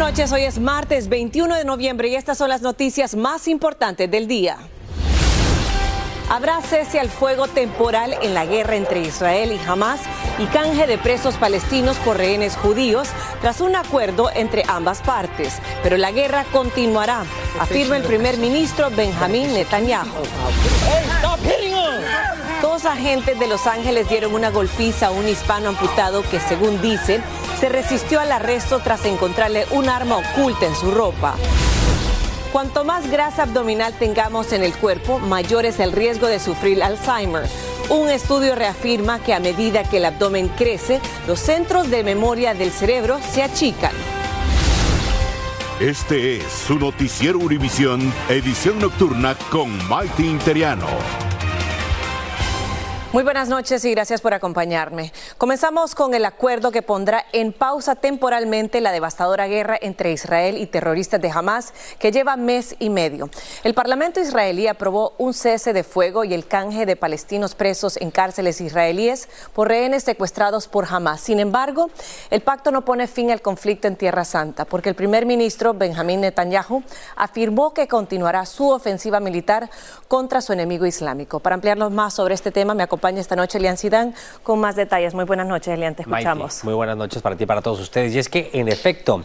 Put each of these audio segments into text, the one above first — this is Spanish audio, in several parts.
Noches, hoy es martes 21 de noviembre y estas son las noticias más importantes del día. Habrá cese al fuego temporal en la guerra entre Israel y Hamas y canje de presos palestinos por rehenes judíos tras un acuerdo entre ambas partes. Pero la guerra continuará, afirma el primer ministro Benjamín Netanyahu. Dos agentes de Los Ángeles dieron una golpiza a un hispano amputado que, según dicen, se resistió al arresto tras encontrarle un arma oculta en su ropa. Cuanto más grasa abdominal tengamos en el cuerpo, mayor es el riesgo de sufrir Alzheimer. Un estudio reafirma que a medida que el abdomen crece, los centros de memoria del cerebro se achican. Este es su noticiero Univisión, edición nocturna con Maite Interiano. Muy buenas noches y gracias por acompañarme. Comenzamos con el acuerdo que pondrá en pausa temporalmente la devastadora guerra entre Israel y terroristas de Hamas que lleva mes y medio. El Parlamento israelí aprobó un cese de fuego y el canje de palestinos presos en cárceles israelíes por rehenes secuestrados por Hamas. Sin embargo, el pacto no pone fin al conflicto en Tierra Santa porque el primer ministro Benjamín Netanyahu afirmó que continuará su ofensiva militar contra su enemigo islámico. Para ampliarnos más sobre este tema, me acompaña esta noche Elian Sidán con más detalles. Muy buenas noches, Elian, te escuchamos. Maite, muy buenas noches para ti y para todos ustedes. Y es que, en efecto,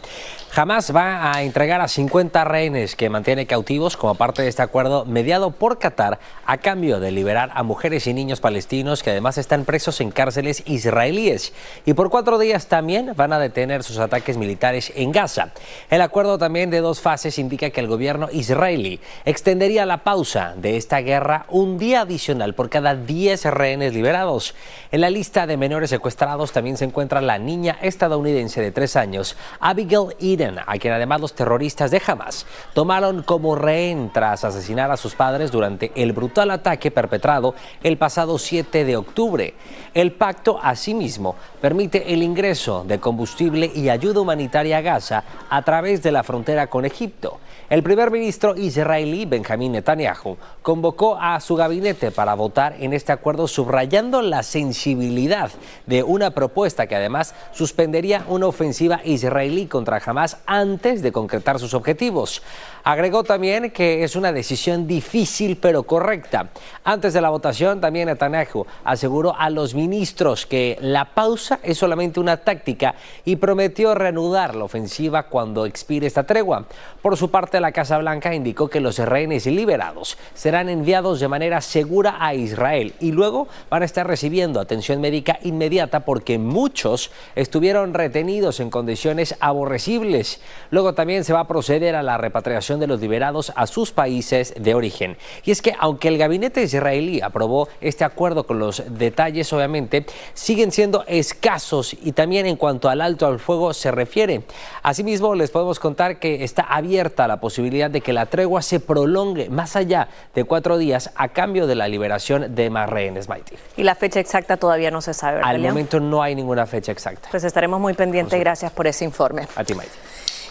Hamas va a entregar a 50 rehenes que mantiene cautivos como parte de este acuerdo mediado por Qatar a cambio de liberar a mujeres y niños palestinos que además están presos en cárceles israelíes. Y por cuatro días también van a detener sus ataques militares en Gaza. El acuerdo también de dos fases indica que el gobierno israelí extendería la pausa de esta guerra un día adicional por cada 10 rehenes liberados. En la lista de menores secuestrados también se encuentra la niña estadounidense de tres años, Abigail Eden, a quien además los terroristas de Hamas tomaron como rehén tras asesinar a sus padres durante el brutal ataque perpetrado el pasado 7 de octubre. El pacto, asimismo, permite el ingreso de combustible y ayuda humanitaria a Gaza a través de la frontera con Egipto. El primer ministro israelí Benjamín Netanyahu convocó a su gabinete para votar en este acuerdo subrayando la sensibilidad de una propuesta que además suspendería una ofensiva israelí contra Hamas antes de concretar sus objetivos. Agregó también que es una decisión difícil pero correcta. Antes de la votación también Netanyahu aseguró a los ministros que la pausa es solamente una táctica y prometió reanudar la ofensiva cuando expire esta tregua. Por su parte, la Casa Blanca indicó que los rehenes liberados serán enviados de manera segura a Israel y luego van a estar recibiendo atención médica inmediata porque muchos estuvieron retenidos en condiciones aborrecibles. Luego también se va a proceder a la repatriación de los liberados a sus países de origen. Y es que aunque el gabinete israelí aprobó este acuerdo con los detalles, obviamente, siguen siendo escasos y también en cuanto al alto al fuego se refiere. Asimismo, les podemos contar que está abierta la posibilidad de que la tregua se prolongue más allá de cuatro días a cambio de la liberación de más rehenes, Maite. Y la fecha exacta todavía no se sabe. ¿verdad, Al momento no hay ninguna fecha exacta. Pues estaremos muy pendientes. Gracias por ese informe. A ti, Maite.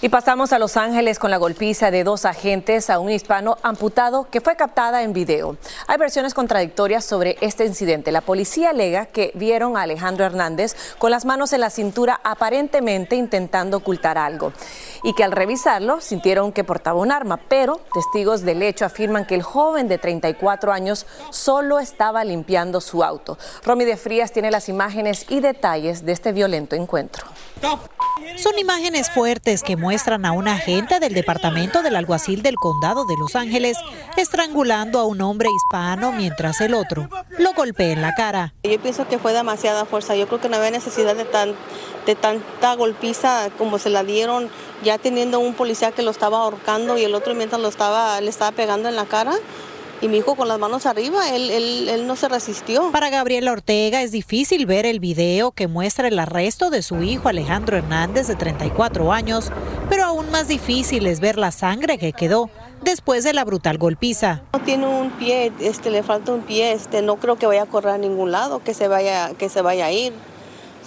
Y pasamos a Los Ángeles con la golpiza de dos agentes a un hispano amputado que fue captada en video. Hay versiones contradictorias sobre este incidente. La policía alega que vieron a Alejandro Hernández con las manos en la cintura aparentemente intentando ocultar algo y que al revisarlo sintieron que portaba un arma, pero testigos del hecho afirman que el joven de 34 años solo estaba limpiando su auto. Romy de Frías tiene las imágenes y detalles de este violento encuentro. Son imágenes fuertes que muestran a un agente del Departamento del Alguacil del Condado de Los Ángeles estrangulando a un hombre hispano mientras el otro lo golpea en la cara. Yo pienso que fue demasiada fuerza. Yo creo que no había necesidad de, tan, de tanta golpiza como se la dieron ya teniendo un policía que lo estaba ahorcando y el otro mientras lo estaba, le estaba pegando en la cara y mi hijo con las manos arriba, él, él, no se resistió. Para Gabriela Ortega es difícil ver el video que muestra el arresto de su hijo Alejandro Hernández de 34 años, pero aún más difícil es ver la sangre que quedó después de la brutal golpiza. No tiene un pie, este, le falta un pie, este, no creo que vaya a correr a ningún lado, que se vaya, que se vaya a ir.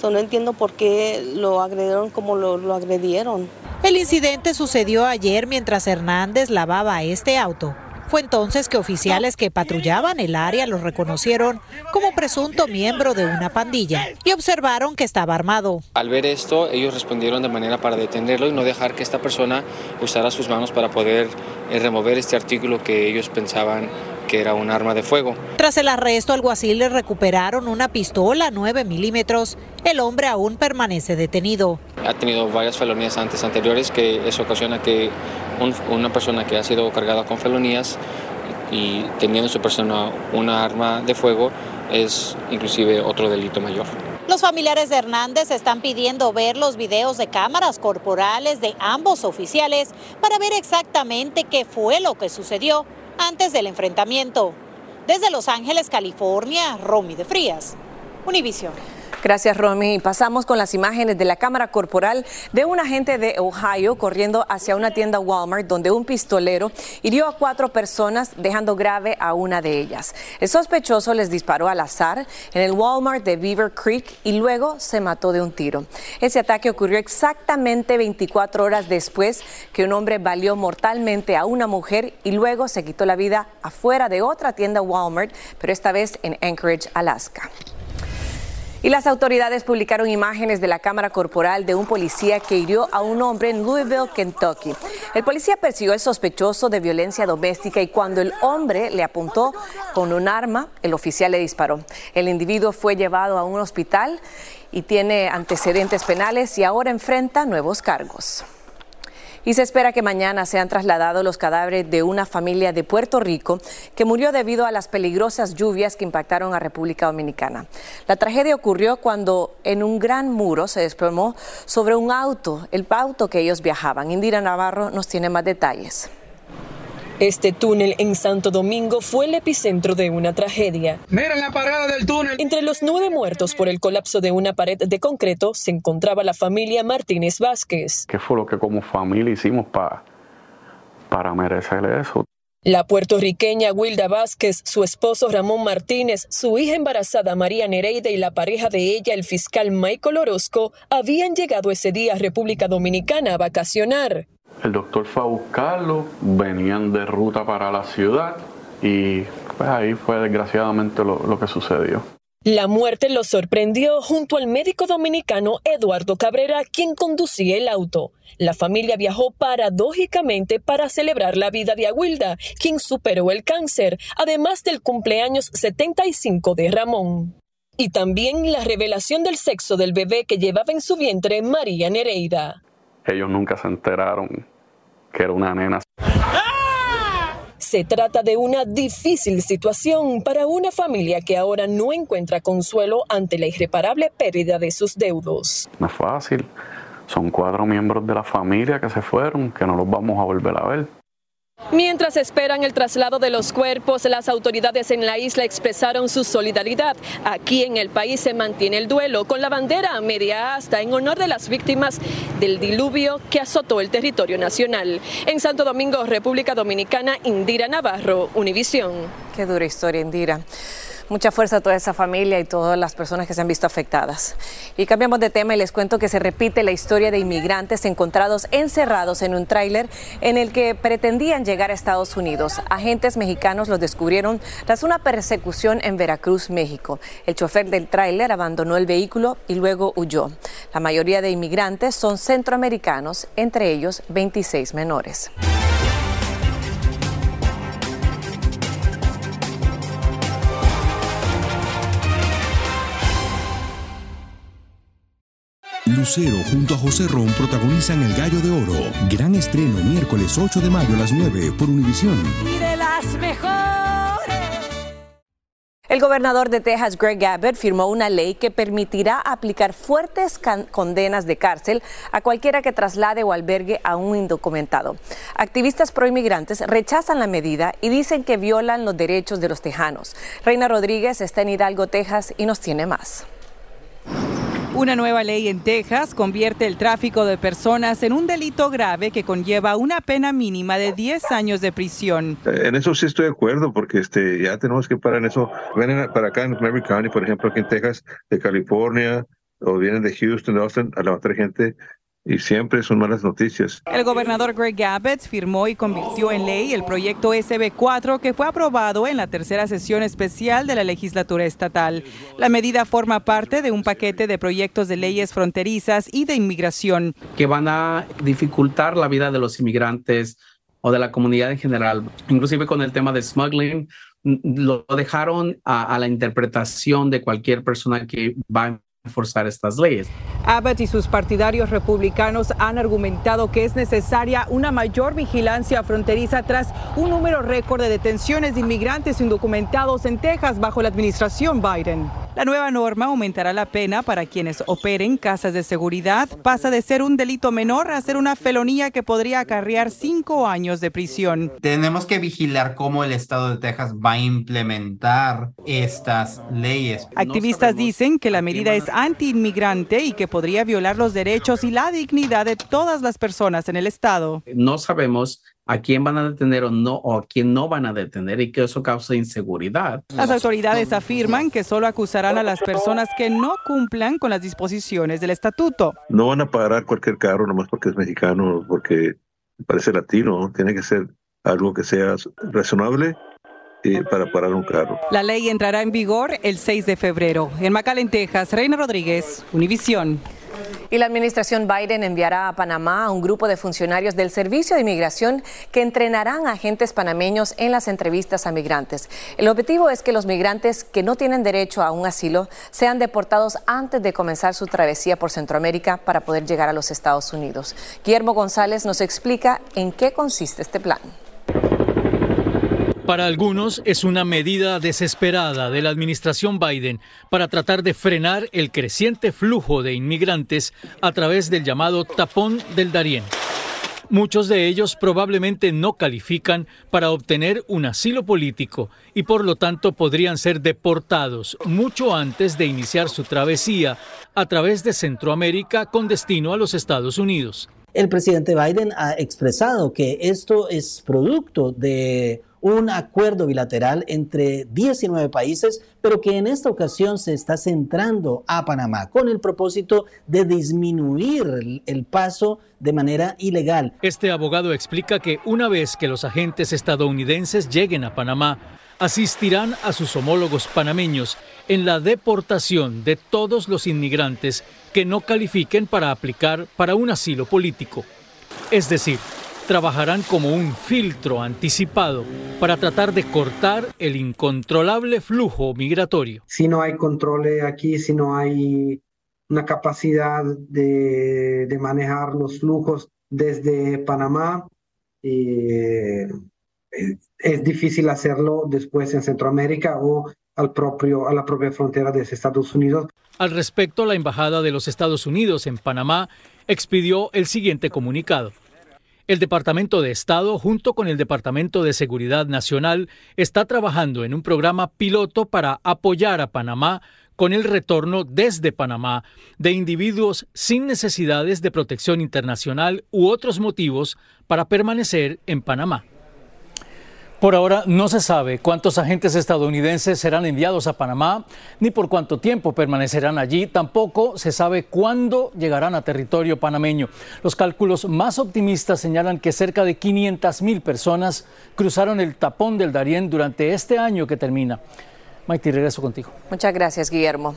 no entiendo por qué lo agredieron como lo, lo agredieron. El incidente sucedió ayer mientras Hernández lavaba este auto fue entonces que oficiales que patrullaban el área lo reconocieron como presunto miembro de una pandilla y observaron que estaba armado. Al ver esto, ellos respondieron de manera para detenerlo y no dejar que esta persona usara sus manos para poder eh, remover este artículo que ellos pensaban que era un arma de fuego. Tras el arresto, alguaciles recuperaron una pistola 9 milímetros. El hombre aún permanece detenido. Ha tenido varias felonías antes anteriores que eso ocasiona que una persona que ha sido cargada con felonías y teniendo en su persona una arma de fuego es inclusive otro delito mayor. Los familiares de Hernández están pidiendo ver los videos de cámaras corporales de ambos oficiales para ver exactamente qué fue lo que sucedió antes del enfrentamiento. Desde Los Ángeles, California, Romy de Frías, Univision. Gracias, Romy. Pasamos con las imágenes de la cámara corporal de un agente de Ohio corriendo hacia una tienda Walmart donde un pistolero hirió a cuatro personas, dejando grave a una de ellas. El sospechoso les disparó al azar en el Walmart de Beaver Creek y luego se mató de un tiro. Ese ataque ocurrió exactamente 24 horas después que un hombre valió mortalmente a una mujer y luego se quitó la vida afuera de otra tienda Walmart, pero esta vez en Anchorage, Alaska. Y las autoridades publicaron imágenes de la cámara corporal de un policía que hirió a un hombre en Louisville, Kentucky. El policía persiguió al sospechoso de violencia doméstica y cuando el hombre le apuntó con un arma, el oficial le disparó. El individuo fue llevado a un hospital y tiene antecedentes penales y ahora enfrenta nuevos cargos y se espera que mañana sean trasladados los cadáveres de una familia de Puerto Rico que murió debido a las peligrosas lluvias que impactaron a República Dominicana. La tragedia ocurrió cuando en un gran muro se desplomó sobre un auto, el auto que ellos viajaban. Indira Navarro nos tiene más detalles. Este túnel en Santo Domingo fue el epicentro de una tragedia. Miren la parada del túnel. Entre los nueve muertos por el colapso de una pared de concreto se encontraba la familia Martínez Vázquez. ¿Qué fue lo que como familia hicimos para, para merecerle eso? La puertorriqueña Wilda Vázquez, su esposo Ramón Martínez, su hija embarazada María Nereida y la pareja de ella, el fiscal Michael Orozco, habían llegado ese día a República Dominicana a vacacionar. El doctor fue a buscarlo, venían de ruta para la ciudad y pues ahí fue desgraciadamente lo, que sucedió. La muerte lo sorprendió junto al médico dominicano Eduardo Cabrera, quien conducía el auto. La familia viajó paradójicamente para celebrar la vida de Aguilda, quien superó el cáncer, además del cumpleaños 75 de Ramón. Y también la revelación del sexo del bebé que llevaba en su vientre María Nereida ellos nunca se enteraron que era una nena. Se trata de una difícil situación para una familia que ahora no encuentra consuelo ante la irreparable pérdida de sus deudos. No es fácil. Son cuatro miembros de la familia que se fueron, que no los vamos a volver a ver. Mientras esperan el traslado de los cuerpos, las autoridades en la isla expresaron su solidaridad. Aquí en el país se mantiene el duelo con la bandera media asta en honor de las víctimas del diluvio que azotó el territorio nacional. En Santo Domingo, República Dominicana, Indira Navarro, Univisión. Qué dura historia, Indira. Mucha fuerza a toda esa familia y todas las personas que se han visto afectadas. Y cambiamos de tema y les cuento que se repite la historia de inmigrantes encontrados encerrados en un tráiler en el que pretendían llegar a Estados Unidos. Agentes mexicanos los descubrieron tras una persecución en Veracruz, México. El chofer del tráiler abandonó el vehículo y luego huyó. La mayoría de inmigrantes son centroamericanos, entre ellos 26 menores. Junto a José Ron protagonizan El Gallo de Oro. Gran estreno miércoles 8 de mayo a las 9 por Univisión. Las mejores. El gobernador de Texas, Greg Abbott, firmó una ley que permitirá aplicar fuertes condenas de cárcel a cualquiera que traslade o albergue a un indocumentado. Activistas proinmigrantes rechazan la medida y dicen que violan los derechos de los tejanos. Reina Rodríguez está en Hidalgo, Texas, y nos tiene más. Una nueva ley en Texas convierte el tráfico de personas en un delito grave que conlleva una pena mínima de 10 años de prisión. En eso sí estoy de acuerdo, porque este, ya tenemos que parar en eso. Vienen para acá en Mary County, por ejemplo, aquí en Texas, de California, o vienen de Houston, de Austin, a levantar gente y siempre son malas noticias. El gobernador Greg Abbott firmó y convirtió en ley el proyecto SB4 que fue aprobado en la tercera sesión especial de la legislatura estatal. La medida forma parte de un paquete de proyectos de leyes fronterizas y de inmigración. Que van a dificultar la vida de los inmigrantes o de la comunidad en general, inclusive con el tema de smuggling, lo dejaron a, a la interpretación de cualquier persona que va forzar estas leyes. Abbott y sus partidarios republicanos han argumentado que es necesaria una mayor vigilancia fronteriza tras un número récord de detenciones de inmigrantes indocumentados en Texas bajo la administración Biden. La nueva norma aumentará la pena para quienes operen casas de seguridad. Pasa de ser un delito menor a ser una felonía que podría acarrear cinco años de prisión. Tenemos que vigilar cómo el estado de Texas va a implementar estas leyes. Activistas dicen que la medida es anti-inmigrante y que podría violar los derechos y la dignidad de todas las personas en el estado. No sabemos a quién van a detener o no o a quién no van a detener y que eso causa inseguridad. Las autoridades afirman que solo acusarán a las personas que no cumplan con las disposiciones del estatuto. No van a parar cualquier carro nomás porque es mexicano, porque parece latino, tiene que ser algo que sea razonable eh, para parar un carro. La ley entrará en vigor el 6 de febrero. En McAllen, Texas, Reina Rodríguez, Univisión. Y la administración Biden enviará a Panamá a un grupo de funcionarios del Servicio de Inmigración que entrenarán a agentes panameños en las entrevistas a migrantes. El objetivo es que los migrantes que no tienen derecho a un asilo sean deportados antes de comenzar su travesía por Centroamérica para poder llegar a los Estados Unidos. Guillermo González nos explica en qué consiste este plan. Para algunos es una medida desesperada de la administración Biden para tratar de frenar el creciente flujo de inmigrantes a través del llamado tapón del Darién. Muchos de ellos probablemente no califican para obtener un asilo político y por lo tanto podrían ser deportados mucho antes de iniciar su travesía a través de Centroamérica con destino a los Estados Unidos. El presidente Biden ha expresado que esto es producto de un acuerdo bilateral entre 19 países, pero que en esta ocasión se está centrando a Panamá con el propósito de disminuir el paso de manera ilegal. Este abogado explica que una vez que los agentes estadounidenses lleguen a Panamá, asistirán a sus homólogos panameños en la deportación de todos los inmigrantes que no califiquen para aplicar para un asilo político. Es decir, trabajarán como un filtro anticipado para tratar de cortar el incontrolable flujo migratorio. Si no hay controles aquí, si no hay una capacidad de, manejar los flujos desde Panamá, eh, es difícil hacerlo después en Centroamérica o al propio, a la propia frontera de Estados Unidos. Al respecto, la Embajada de los Estados Unidos en Panamá expidió el siguiente comunicado. El Departamento de Estado, junto con el Departamento de Seguridad Nacional, está trabajando en un programa piloto para apoyar a Panamá con el retorno desde Panamá de individuos sin necesidades de protección internacional u otros motivos para permanecer en Panamá. Por ahora no se sabe cuántos agentes estadounidenses serán enviados a Panamá ni por cuánto tiempo permanecerán allí. Tampoco se sabe cuándo llegarán a territorio panameño. Los cálculos más optimistas señalan que cerca de 500 mil personas cruzaron el tapón del Darién durante este año que termina. Maite, regreso contigo. Muchas gracias, Guillermo.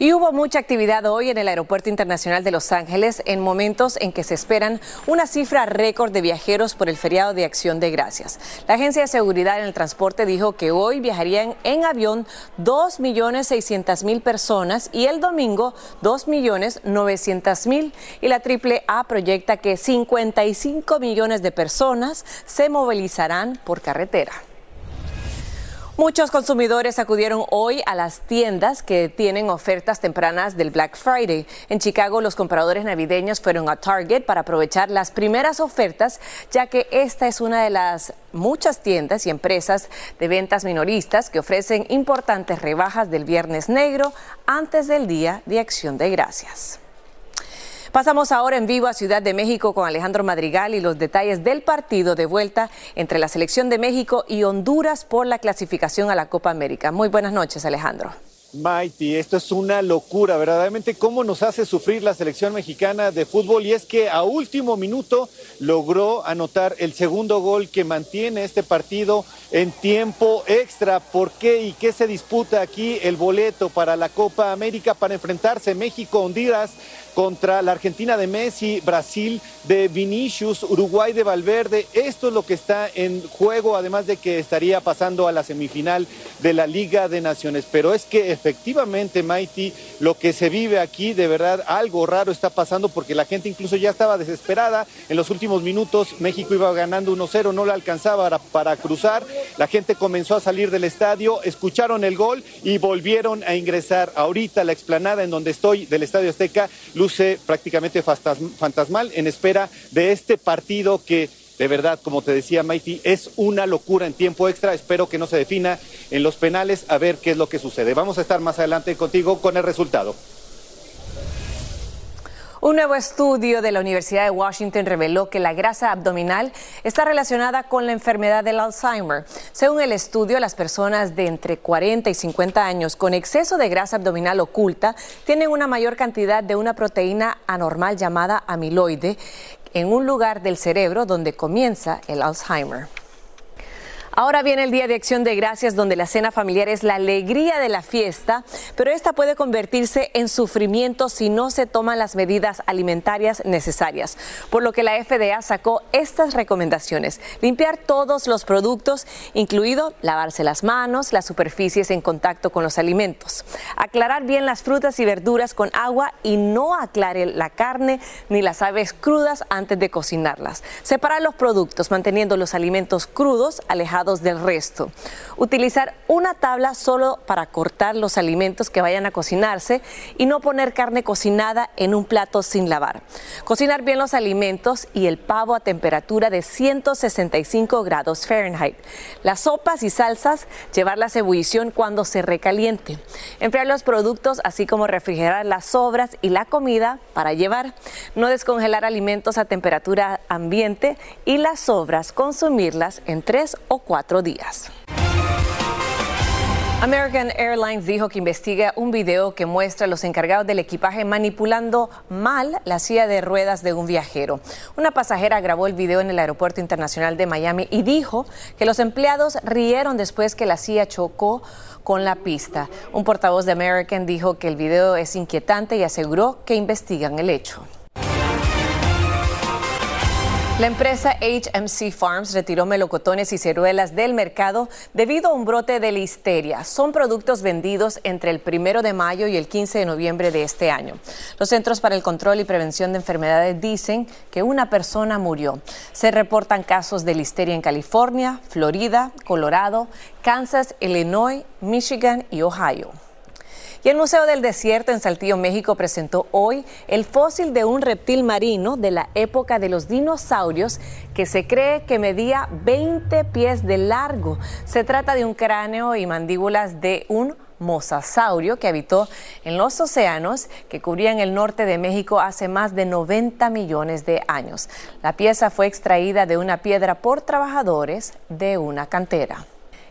Y hubo mucha actividad hoy en el Aeropuerto Internacional de Los Ángeles en momentos en que se esperan una cifra récord de viajeros por el feriado de Acción de Gracias. La Agencia de Seguridad en el Transporte dijo que hoy viajarían en avión 2.600.000 personas y el domingo 2.900.000 y la AAA proyecta que 55 millones de personas se movilizarán por carretera. Muchos consumidores acudieron hoy a las tiendas que tienen ofertas tempranas del Black Friday. En Chicago, los compradores navideños fueron a Target para aprovechar las primeras ofertas, ya que esta es una de las muchas tiendas y empresas de ventas minoristas que ofrecen importantes rebajas del Viernes Negro antes del Día de Acción de Gracias. Pasamos ahora en vivo a Ciudad de México con Alejandro Madrigal y los detalles del partido de vuelta entre la selección de México y Honduras por la clasificación a la Copa América. Muy buenas noches, Alejandro. Mighty, esto es una locura, verdaderamente cómo nos hace sufrir la selección mexicana de fútbol y es que a último minuto logró anotar el segundo gol que mantiene este partido en tiempo extra. ¿Por qué y qué se disputa aquí el boleto para la Copa América para enfrentarse México-Honduras? Contra la Argentina de Messi, Brasil de Vinicius, Uruguay de Valverde. Esto es lo que está en juego, además de que estaría pasando a la semifinal de la Liga de Naciones. Pero es que efectivamente, Maiti, lo que se vive aquí, de verdad, algo raro está pasando porque la gente incluso ya estaba desesperada. En los últimos minutos México iba ganando 1-0, no le alcanzaba para cruzar. La gente comenzó a salir del estadio, escucharon el gol y volvieron a ingresar. Ahorita la explanada en donde estoy del Estadio Azteca, luce prácticamente fantasmal en espera de este partido que de verdad, como te decía Maiti, es una locura en tiempo extra. Espero que no se defina en los penales a ver qué es lo que sucede. Vamos a estar más adelante contigo con el resultado. Un nuevo estudio de la Universidad de Washington reveló que la grasa abdominal está relacionada con la enfermedad del Alzheimer. Según el estudio, las personas de entre 40 y 50 años con exceso de grasa abdominal oculta tienen una mayor cantidad de una proteína anormal llamada amiloide en un lugar del cerebro donde comienza el Alzheimer. Ahora viene el Día de Acción de Gracias, donde la cena familiar es la alegría de la fiesta, pero esta puede convertirse en sufrimiento si no se toman las medidas alimentarias necesarias. Por lo que la FDA sacó estas recomendaciones. Limpiar todos los productos, incluido lavarse las manos, las superficies en contacto con los alimentos. Aclarar bien las frutas y verduras con agua y no aclare la carne ni las aves crudas antes de cocinarlas. Separar los productos, manteniendo los alimentos crudos alejados del resto. Utilizar una tabla solo para cortar los alimentos que vayan a cocinarse y no poner carne cocinada en un plato sin lavar. Cocinar bien los alimentos y el pavo a temperatura de 165 grados Fahrenheit. Las sopas y salsas, llevarlas a ebullición cuando se recaliente. Enfriar los productos, así como refrigerar las sobras y la comida para llevar. No descongelar alimentos a temperatura ambiente y las sobras consumirlas en tres o días. American Airlines dijo que investiga un video que muestra a los encargados del equipaje manipulando mal la silla de ruedas de un viajero. Una pasajera grabó el video en el Aeropuerto Internacional de Miami y dijo que los empleados rieron después que la silla chocó con la pista. Un portavoz de American dijo que el video es inquietante y aseguró que investigan el hecho. La empresa HMC Farms retiró melocotones y ciruelas del mercado debido a un brote de listeria. Son productos vendidos entre el primero de mayo y el 15 de noviembre de este año. Los Centros para el Control y Prevención de Enfermedades dicen que una persona murió. Se reportan casos de listeria en California, Florida, Colorado, Kansas, Illinois, Michigan y Ohio. Y el Museo del Desierto en Saltillo, México, presentó hoy el fósil de un reptil marino de la época de los dinosaurios que se cree que medía 20 pies de largo. Se trata de un cráneo y mandíbulas de un mosasaurio que habitó en los océanos que cubrían el norte de México hace más de 90 millones de años. La pieza fue extraída de una piedra por trabajadores de una cantera.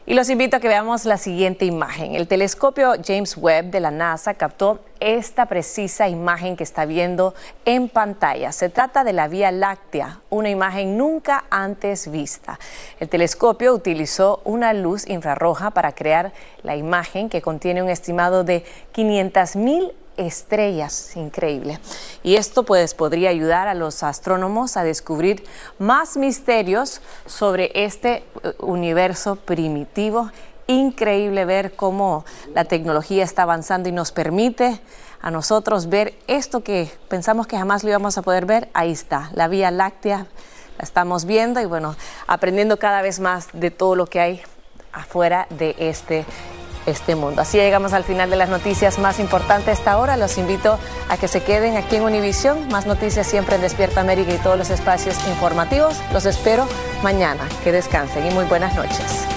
Y los invito a que veamos la siguiente imagen. El telescopio James Webb de la NASA captó esta precisa imagen que está viendo en pantalla. Se trata de la Vía Láctea, una imagen nunca antes vista. El telescopio utilizó una luz infrarroja para crear la imagen que contiene un estimado de 500 mil estrellas, increíble. Y esto pues podría ayudar a los astrónomos a descubrir más misterios sobre este eh, universo primitivo. Increíble ver cómo la tecnología está avanzando y nos permite a nosotros ver esto que pensamos que jamás lo íbamos a poder ver. Ahí está, la Vía Láctea, la estamos viendo y bueno, aprendiendo cada vez más de todo lo que hay afuera de este este mundo. Así llegamos al final de las noticias más importantes esta hora. Los invito a que se queden aquí en Univisión. Más noticias siempre en Despierta América y todos los espacios informativos. Los espero mañana. Que descansen y muy buenas noches.